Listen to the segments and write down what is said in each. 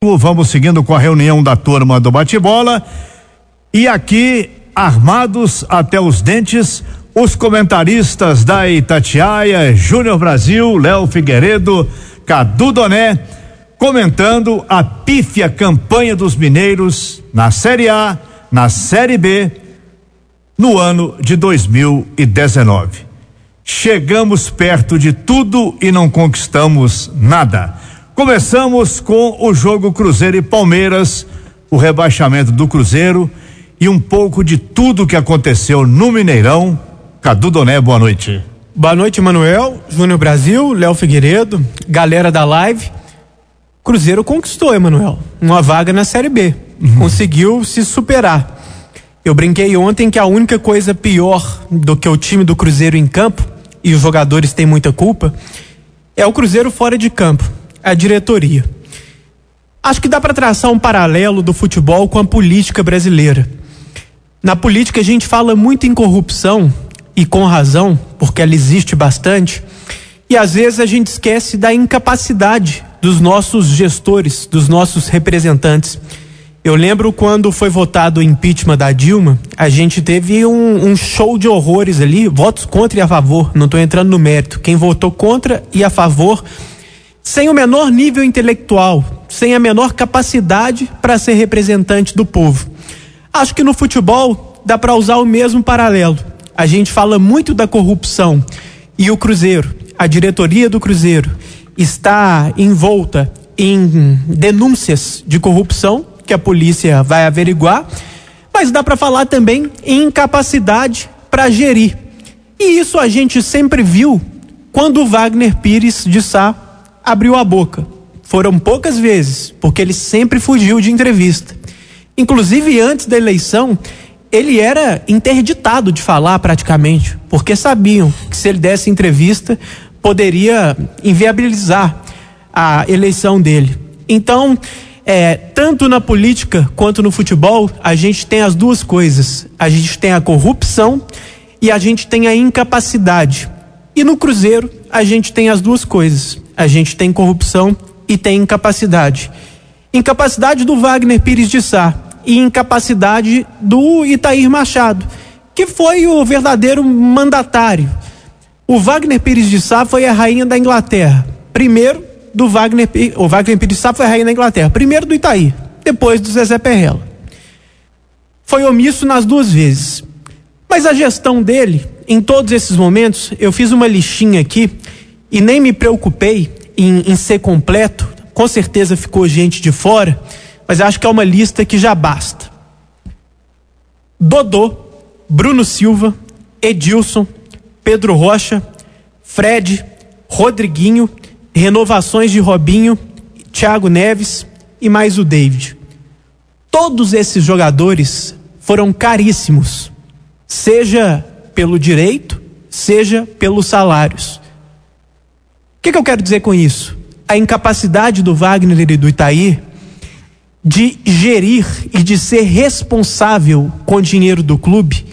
Vamos seguindo com a reunião da turma do bate-bola. E aqui, armados até os dentes, os comentaristas da Itatiaia, Júnior Brasil, Léo Figueiredo, Cadu Doné, comentando a pífia campanha dos mineiros na Série A, na Série B, no ano de 2019. Chegamos perto de tudo e não conquistamos nada. Começamos com o jogo Cruzeiro e Palmeiras, o rebaixamento do Cruzeiro e um pouco de tudo que aconteceu no Mineirão. Cadu Doné, boa noite. Boa noite, Manuel, Júnior Brasil, Léo Figueiredo, galera da live. Cruzeiro conquistou, Emanuel, uma vaga na Série B. Uhum. Conseguiu se superar. Eu brinquei ontem que a única coisa pior do que o time do Cruzeiro em campo, e os jogadores têm muita culpa, é o Cruzeiro fora de campo a diretoria. Acho que dá para traçar um paralelo do futebol com a política brasileira. Na política a gente fala muito em corrupção e com razão, porque ela existe bastante, e às vezes a gente esquece da incapacidade dos nossos gestores, dos nossos representantes. Eu lembro quando foi votado o impeachment da Dilma, a gente teve um, um show de horrores ali, votos contra e a favor, não estou entrando no mérito. Quem votou contra e a favor sem o menor nível intelectual, sem a menor capacidade para ser representante do povo. Acho que no futebol dá para usar o mesmo paralelo. A gente fala muito da corrupção e o Cruzeiro, a diretoria do Cruzeiro, está envolta em denúncias de corrupção que a polícia vai averiguar, mas dá para falar também em incapacidade para gerir. E isso a gente sempre viu quando o Wagner Pires de Sá abriu a boca. Foram poucas vezes, porque ele sempre fugiu de entrevista. Inclusive, antes da eleição, ele era interditado de falar praticamente, porque sabiam que se ele desse entrevista, poderia inviabilizar a eleição dele. Então, é, tanto na política quanto no futebol, a gente tem as duas coisas. A gente tem a corrupção e a gente tem a incapacidade. E no Cruzeiro, a gente tem as duas coisas a gente tem corrupção e tem incapacidade. Incapacidade do Wagner Pires de Sá e incapacidade do Itair Machado, que foi o verdadeiro mandatário. O Wagner Pires de Sá foi a rainha da Inglaterra. Primeiro do Wagner, o Wagner Pires de Sá foi a rainha da Inglaterra. Primeiro do Itair, depois do Zezé Perrella. Foi omisso nas duas vezes. Mas a gestão dele, em todos esses momentos, eu fiz uma listinha aqui e nem me preocupei em, em ser completo. Com certeza ficou gente de fora, mas acho que é uma lista que já basta. Dodô, Bruno Silva, Edilson, Pedro Rocha, Fred, Rodriguinho, renovações de Robinho, Thiago Neves e mais o David. Todos esses jogadores foram caríssimos, seja pelo direito, seja pelos salários. Que, que eu quero dizer com isso? A incapacidade do Wagner e do Itaí de gerir e de ser responsável com o dinheiro do clube,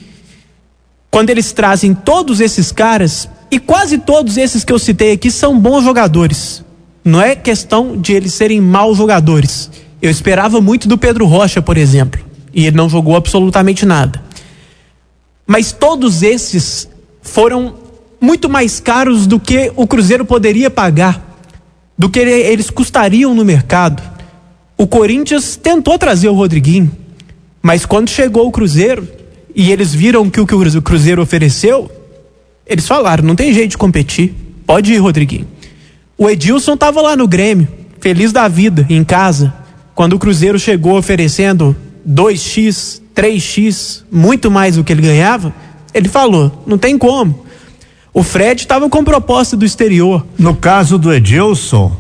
quando eles trazem todos esses caras, e quase todos esses que eu citei aqui são bons jogadores. Não é questão de eles serem maus jogadores. Eu esperava muito do Pedro Rocha, por exemplo, e ele não jogou absolutamente nada. Mas todos esses foram muito mais caros do que o Cruzeiro poderia pagar, do que eles custariam no mercado. O Corinthians tentou trazer o Rodriguinho, mas quando chegou o Cruzeiro e eles viram que o que o Cruzeiro ofereceu, eles falaram: não tem jeito de competir, pode ir, Rodriguinho. O Edilson estava lá no Grêmio, feliz da vida, em casa, quando o Cruzeiro chegou oferecendo 2x, 3x, muito mais do que ele ganhava. Ele falou: não tem como. O Fred estava com proposta do exterior. No caso do Edilson,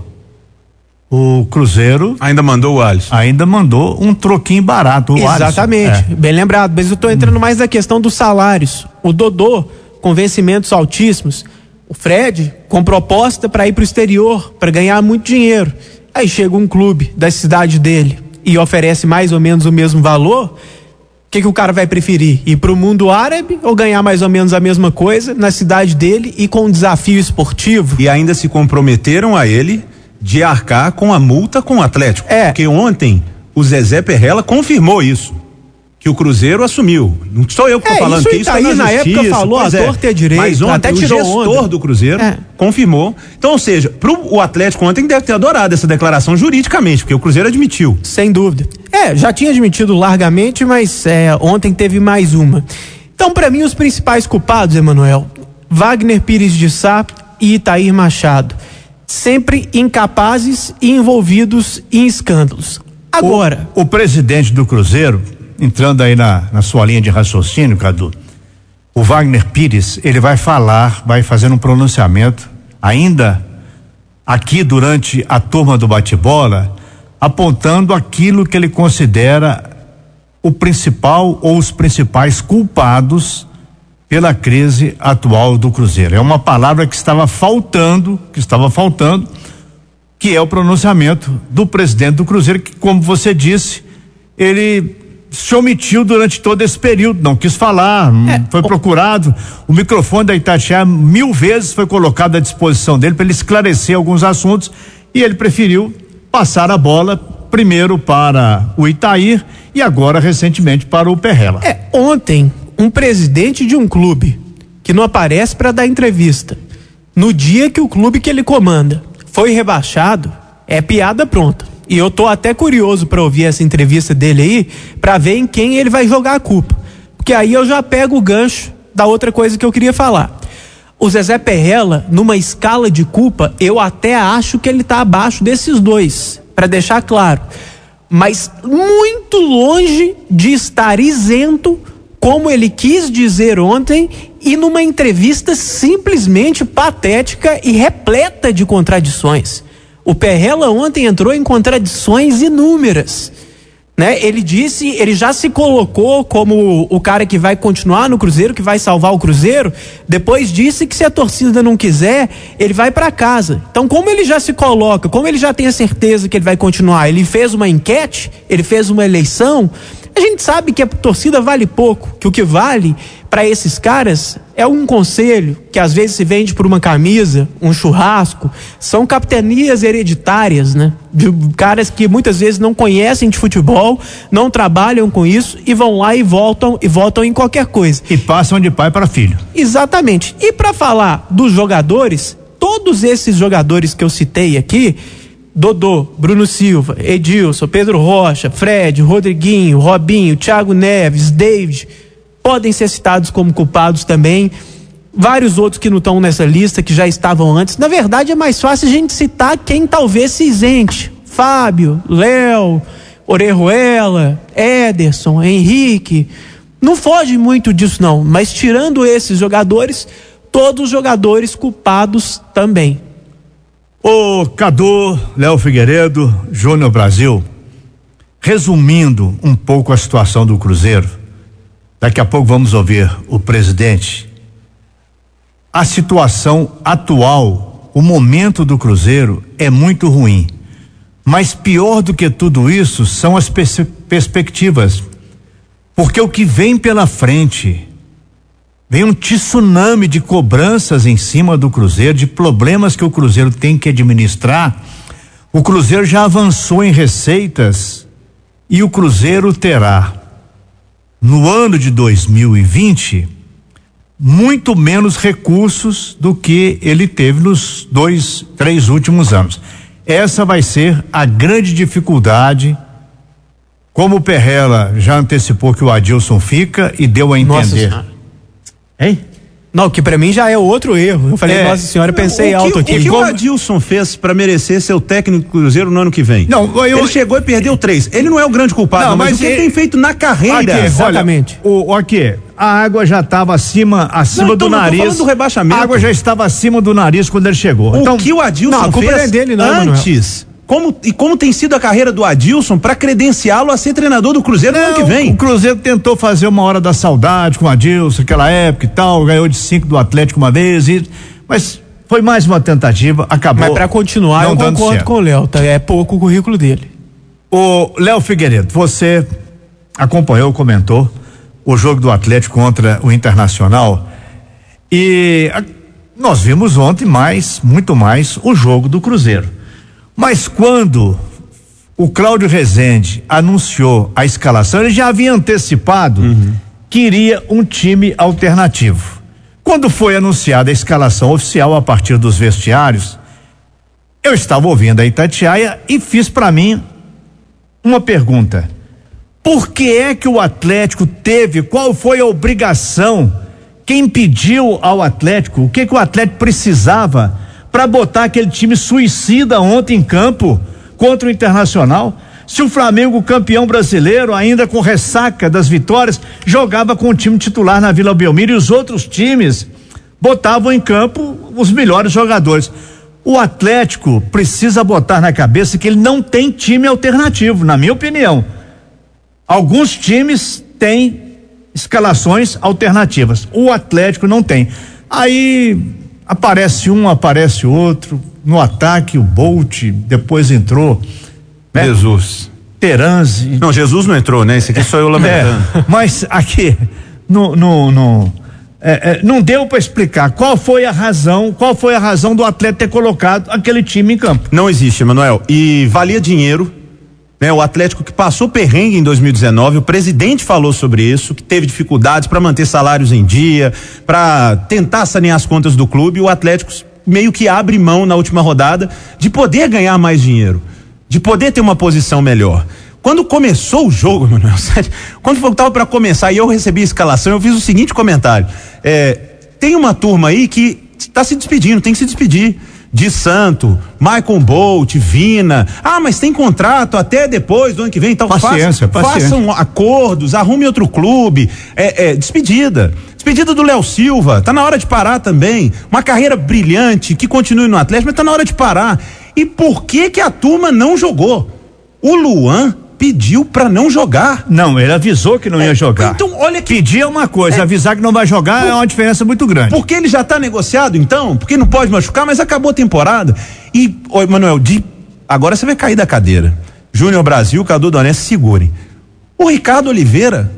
o Cruzeiro. Ainda mandou o Alisson. Ainda mandou um troquinho barato. O Exatamente, Alisson. É. bem lembrado. Mas eu estou entrando mais na questão dos salários. O Dodô, com vencimentos altíssimos. O Fred, com proposta para ir para o exterior, para ganhar muito dinheiro. Aí chega um clube da cidade dele e oferece mais ou menos o mesmo valor que, que o cara vai preferir? Ir para o mundo árabe ou ganhar mais ou menos a mesma coisa na cidade dele e com um desafio esportivo? E ainda se comprometeram a ele de arcar com a multa com o Atlético. É. Porque ontem o Zezé Perrella confirmou isso. Que o Cruzeiro assumiu. Não sou eu que estou É, falando isso que o isso tá na na justiça, época, falou, a é. é direito, Mas ontem até o gestor onda. do Cruzeiro É. confirmou. Então, ou seja, pro o Atlético ontem deve ter adorado essa declaração juridicamente, porque o Cruzeiro admitiu. Sem dúvida. É, já tinha admitido largamente, mas é, ontem teve mais uma. Então, para mim, os principais culpados, Emanuel, Wagner Pires de Sá e Itair Machado. Sempre incapazes e envolvidos em escândalos. Agora, O, o presidente do Cruzeiro, entrando aí na, na sua linha de raciocínio, Cadu, o Wagner Pires, ele vai falar, vai fazer um pronunciamento, ainda aqui durante a turma do bate-bola, apontando aquilo que ele considera o principal ou os principais culpados pela crise atual do Cruzeiro. É uma palavra que estava faltando, que estava faltando, que é o pronunciamento do presidente do Cruzeiro, que, como você disse, ele se omitiu durante todo esse período, não quis falar, É, foi procurado. O microfone da Itatiaia mil vezes foi colocado à disposição dele para ele esclarecer alguns assuntos e ele preferiu passar a bola primeiro para o Itair e agora recentemente para o Perrela. é, ontem, um presidente de um clube que não aparece para dar entrevista, no dia que o clube que ele comanda foi rebaixado, é piada pronta. E eu tô até curioso para ouvir essa entrevista dele aí, para ver em quem ele vai jogar a culpa. Porque aí eu já pego o gancho da outra coisa que eu queria falar. O Zezé Perrella, numa escala de culpa, eu até acho que ele tá abaixo desses dois, para deixar claro. Mas muito longe de estar isento, como ele quis dizer ontem, e numa entrevista simplesmente patética e repleta de contradições. O Perrella ontem entrou em contradições inúmeras né? Ele disse, ele já se colocou como o cara que vai continuar no Cruzeiro, que vai salvar o Cruzeiro. Depois disse que se a torcida não quiser, ele vai para casa. Então, como ele já se coloca, como ele já tem a certeza que ele vai continuar, ele fez uma enquete, ele fez uma eleição. A gente sabe que a torcida vale pouco, que o que vale para esses caras é um conselho que às vezes se vende por uma camisa, um churrasco. São capitanias hereditárias, né? De caras que muitas vezes não conhecem de futebol, não trabalham com isso e vão lá e voltam e voltam em qualquer coisa. E passam de pai para filho. Exatamente. E para falar dos jogadores, todos esses jogadores que eu citei aqui, Dodô, Bruno Silva, Edilson, Pedro Rocha, Fred, Rodriguinho, Robinho, Thiago Neves, David, podem ser citados como culpados também. Vários outros que não estão nessa lista, que já estavam antes. Na verdade, é mais fácil a gente citar quem talvez se isente. Fábio, Léo, Orejuela, Ederson, Henrique. Não foge muito disso, não. Mas tirando esses jogadores, todos os jogadores culpados também. Ô Cadu, Léo Figueiredo, Júnior Brasil, resumindo um pouco a situação do Cruzeiro, daqui a pouco vamos ouvir o presidente. A situação atual, o momento do Cruzeiro é muito ruim. Mas pior do que tudo isso são as pers perspectivas. Porque o que vem pela frente vem um tsunami de cobranças em cima do Cruzeiro, de problemas que o Cruzeiro tem que administrar. O Cruzeiro já avançou em receitas e o Cruzeiro terá, no ano de 2020, muito menos recursos do que ele teve nos dois, três últimos anos. Essa vai ser a grande dificuldade. Como o Perrella já antecipou que o Adilson fica e deu a entender. Hein? Não, que pra mim já é outro erro. Eu falei, É. nossa senhora, eu pensei que, alto aqui. O que Como- o Adilson fez para merecer ser o técnico do Cruzeiro no ano que vem? Não, eu- ele chegou e perdeu três. Ele não é o grande culpado, Não, mas, mas o que ele tem feito na carreira. Aqui, exatamente. Olha, o, aqui, a água já estava acima, acima Não, do então, tô nariz. do rebaixamento. A água já estava acima do nariz quando ele chegou. O então, que o Adilson não, a culpa fez não é dele, não, antes. Como, e como tem sido a carreira do Adilson para credenciá-lo a ser treinador do Cruzeiro no ano que o vem? Cruzeiro tentou fazer uma hora da saudade com o Adilson, aquela época e tal, ganhou de cinco do Atlético uma vez, e, mas foi mais uma tentativa, acabou. Mas pra continuar, não eu dando concordo certo. com o Léo. Tá? É pouco o currículo dele. O Léo Figueiredo, você acompanhou, comentou o jogo do Atlético contra o Internacional e a- nós vimos ontem mais, muito mais, o jogo do Cruzeiro. Mas quando o Cláudio Rezende anunciou a escalação, ele já havia antecipado uhum. que iria um time alternativo. Quando foi anunciada a escalação oficial a partir dos vestiários, eu estava ouvindo a Itatiaia e fiz para mim uma pergunta. Por que é que o Atlético teve, qual foi a obrigação, quem pediu ao Atlético, o que que o Atlético precisava para botar aquele time suicida ontem em campo contra o Internacional? Se o Flamengo, campeão brasileiro, ainda com ressaca das vitórias, jogava com o time titular na Vila Belmiro e os outros times botavam em campo os melhores jogadores. O Atlético precisa botar na cabeça que ele não tem time alternativo, na minha opinião. Alguns times têm escalações alternativas. O Atlético não tem. Aí aparece um, aparece outro. No ataque, o Bolt, depois entrou. Né? Jesus. Teranzi. Não, Jesus não entrou, né? Esse aqui sou eu lamentando. É, mas aqui, no, no, no é, é, não deu para explicar qual foi a razão, qual foi a razão do atleta ter colocado aquele time em campo. Não existe, Manuel. E valia dinheiro né, o Atlético que passou perrengue em 2019, o presidente falou sobre isso, que teve dificuldades para manter salários em dia, para tentar sanear as contas do clube. O Atlético meio que abre mão na última rodada de poder ganhar mais dinheiro, de poder ter uma posição melhor. Quando começou o jogo, Manuel, quando faltava para começar e eu recebi a escalação, eu fiz o seguinte comentário: é, tem uma turma aí que está se despedindo, tem que se despedir de Santo, Michael Bolt, Vina. Ah, mas tem contrato até depois do ano que vem. Então paciência, façam, paciência. façam acordos, arrume outro clube. É, é, despedida. Despedida do Léo Silva. Tá na hora de parar também. Uma carreira brilhante que continue no Atlético, mas tá na hora de parar. E por que que a turma não jogou? O Luan pediu para não jogar. Não, ele avisou que não é, ia jogar. Então, olha que. Pedir é uma coisa, é, avisar que não vai jogar por, é uma diferença muito grande. Porque ele já tá negociado, então? Porque não pode machucar, mas acabou a temporada. E, oi, Manuel, de, agora você vai cair da cadeira. Júnior Brasil, Cadu Donés, segurem. O Ricardo Oliveira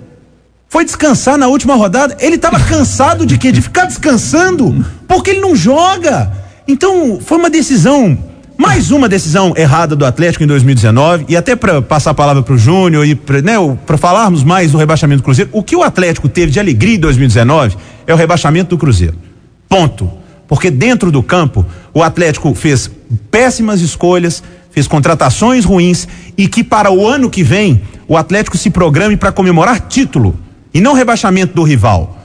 foi descansar na última rodada. Ele estava cansado de quê? De ficar descansando, porque ele não joga. Então, foi uma decisão mais uma decisão errada do Atlético em 2019 e até para passar a palavra para o Júnior e para né, falarmos mais do rebaixamento do Cruzeiro, o que o Atlético teve de alegria em 2019 é o rebaixamento do Cruzeiro. Ponto. Porque dentro do campo o Atlético fez péssimas escolhas, fez contratações ruins e que para o ano que vem o Atlético se programe para comemorar título e não rebaixamento do rival.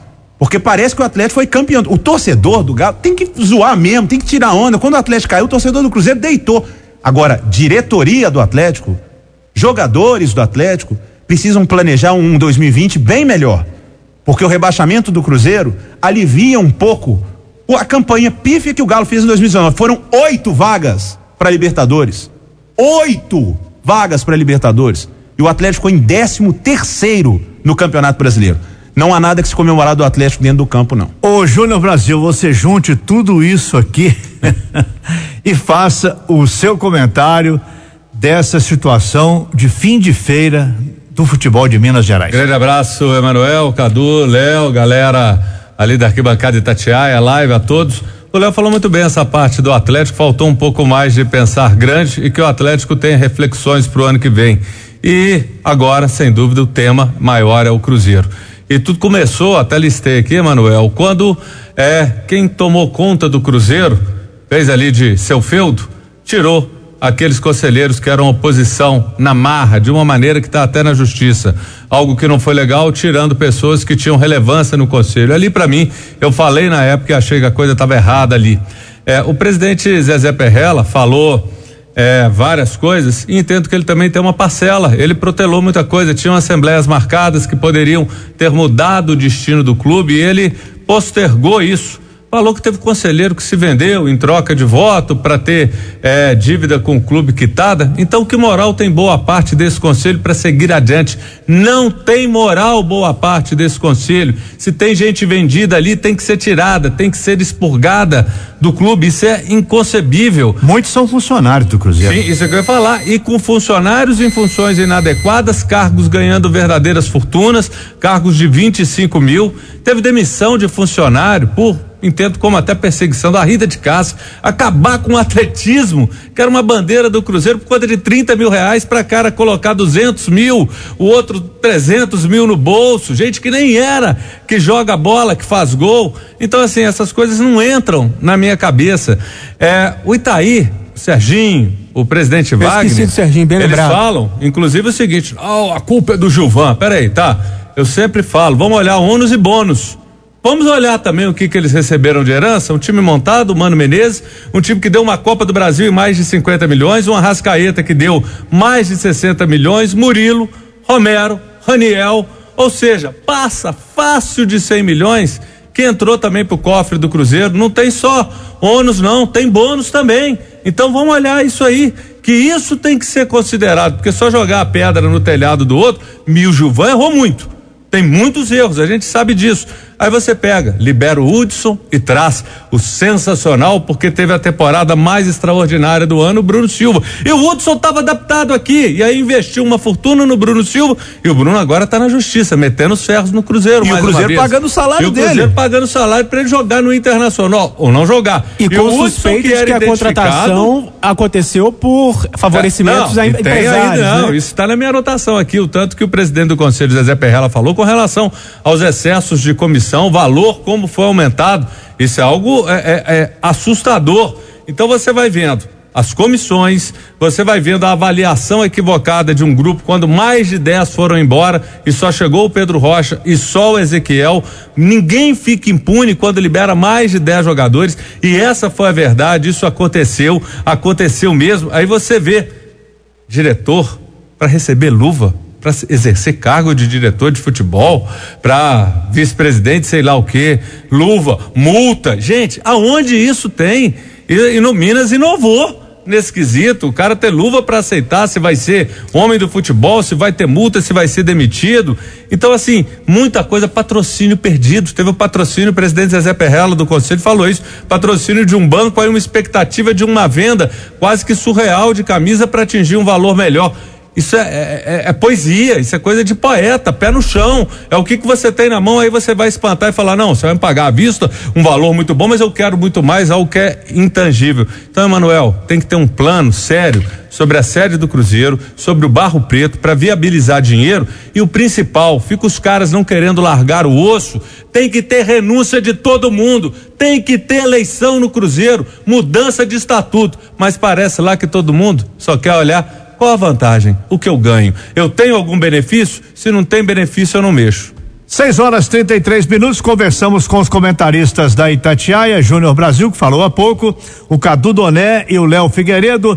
Porque parece que o Atlético foi campeão. O torcedor do Galo tem que zoar mesmo, tem que tirar onda. Quando o Atlético caiu, o torcedor do Cruzeiro deitou. Agora, diretoria do Atlético, jogadores do Atlético, precisam planejar um 2020 bem melhor. Porque o rebaixamento do Cruzeiro alivia um pouco a campanha pífia que o Galo fez em 2019. Foram oito vagas para Libertadores. Oito vagas para Libertadores. E o Atlético ficou em décimo terceiro no Campeonato Brasileiro. Não há nada que se comemorar do Atlético dentro do campo, não. Ô, Júnior Brasil, você junte tudo isso aqui e faça o seu comentário dessa situação de fim de feira do futebol de Minas Gerais. Grande abraço, Emanuel, Cadu, Léo, galera ali da arquibancada Itatiaia, live a todos. O Léo falou muito bem essa parte do Atlético, faltou um pouco mais de pensar grande e que o Atlético tem reflexões para o ano que vem. E agora, sem dúvida, o tema maior é o Cruzeiro. E tudo começou, até listei aqui, Manuel, quando é quem tomou conta do Cruzeiro, fez ali de seu feudo, tirou aqueles conselheiros que eram oposição na marra, de uma maneira que está até na justiça. Algo que não foi legal, tirando pessoas que tinham relevância no conselho. Ali, para mim, eu falei na época e achei que a coisa estava errada ali. É, o presidente Zezé Perrella falou é, várias coisas. E entendo que ele também tem uma parcela. Ele protelou muita coisa, tinham assembleias marcadas que poderiam ter mudado o destino do clube. E ele postergou isso falou que teve conselheiro que se vendeu em troca de voto para ter é, dívida com o clube quitada. Então, que moral tem boa parte desse conselho para seguir adiante? Não tem moral boa parte desse conselho. Se tem gente vendida ali, tem que ser tirada, tem que ser expurgada do clube. Isso é inconcebível. Muitos são funcionários do Cruzeiro. Sim, isso é que eu ia falar. E com funcionários em funções inadequadas, cargos ganhando verdadeiras fortunas, cargos de 25 mil. Teve demissão de funcionário por entendo como até perseguição da Rita de Cássia, acabar com o atletismo, que era uma bandeira do Cruzeiro por conta de 30 mil reais para cara colocar 200 mil, o outro 300 mil no bolso, gente que nem era, que joga bola, que faz gol. Então, assim, essas coisas não entram na minha cabeça. É, o Itaí, o Serginho, o presidente Eu Wagner. Serginho, bem eles lembrado. falam, inclusive, o seguinte: oh, a culpa é do Gilvan. Peraí, tá? Eu sempre falo, vamos olhar ônus e bônus. Vamos olhar também o que, que eles receberam de herança. Um time montado, Mano Menezes, um time que deu uma Copa do Brasil em mais de 50 milhões, um Arrascaeta que deu mais de 60 milhões, Murilo, Romero, Raniel, ou seja, passa fácil de 100 milhões que entrou também pro cofre do Cruzeiro. Não tem só ônus, não, tem bônus também. Então vamos olhar isso aí, que isso tem que ser considerado, porque só jogar a pedra no telhado do outro, Mil Gilvan errou muito. Tem muitos erros, a gente sabe disso. Aí você pega, libera o Hudson e traz o sensacional, porque teve a temporada mais extraordinária do ano, o Bruno Silva. E o Hudson estava adaptado aqui, e aí investiu uma fortuna no Bruno Silva, e o Bruno agora está na justiça, metendo os ferros no Cruzeiro. E o Cruzeiro vez. pagando o salário e o dele. Cruzeiro pagando o salário para ele jogar no Internacional, ou não jogar. E com o Hudson, suspeita de era que a contratação aconteceu por favorecimentos não, a e empresários. aí, não, né? isso está na minha anotação aqui, o tanto que o presidente do conselho, Zezé Perrella, falou com relação aos excessos de comissão, valor, como foi aumentado. Isso é algo é, é, é assustador. Então você vai vendo as comissões, você vai vendo a avaliação equivocada de um grupo quando mais de 10 foram embora e só chegou o Pedro Rocha e só o Ezequiel. Ninguém fica impune quando libera mais de 10 jogadores e essa foi a verdade, isso aconteceu, aconteceu mesmo. Aí você vê diretor para receber luva, para exercer cargo de diretor de futebol, para vice-presidente, sei lá o que, luva, multa. Gente, aonde isso tem? E, e no Minas inovou nesse quesito, o cara ter luva para aceitar se vai ser homem do futebol, se vai ter multa, se vai ser demitido. Então, assim, muita coisa, patrocínio perdido. Teve o patrocínio, o presidente Zezé Perrella do conselho falou isso, patrocínio de um banco, aí uma expectativa de uma venda quase que surreal de camisa para atingir um valor melhor. Isso é, é- é- é poesia, isso é coisa de poeta, pé no chão. É o que, que você tem na mão, aí você vai espantar e falar: não, você vai me pagar à vista, um valor muito bom, mas eu quero muito mais, algo que é intangível. Então, Emanuel, tem que ter um plano sério sobre a sede do Cruzeiro, sobre o Barro Preto, para viabilizar dinheiro. E o principal, fica os caras não querendo largar o osso, tem que ter renúncia de todo mundo, tem que ter eleição no Cruzeiro, mudança de estatuto. Mas parece lá que todo mundo só quer olhar qual a vantagem? O que eu ganho? Eu tenho algum benefício? Se não tem benefício, eu não mexo. 6 horas 33 minutos, conversamos com os comentaristas da Itatiaia, Júnior Brasil, que falou há pouco, o Cadu Doné e o Léo Figueiredo.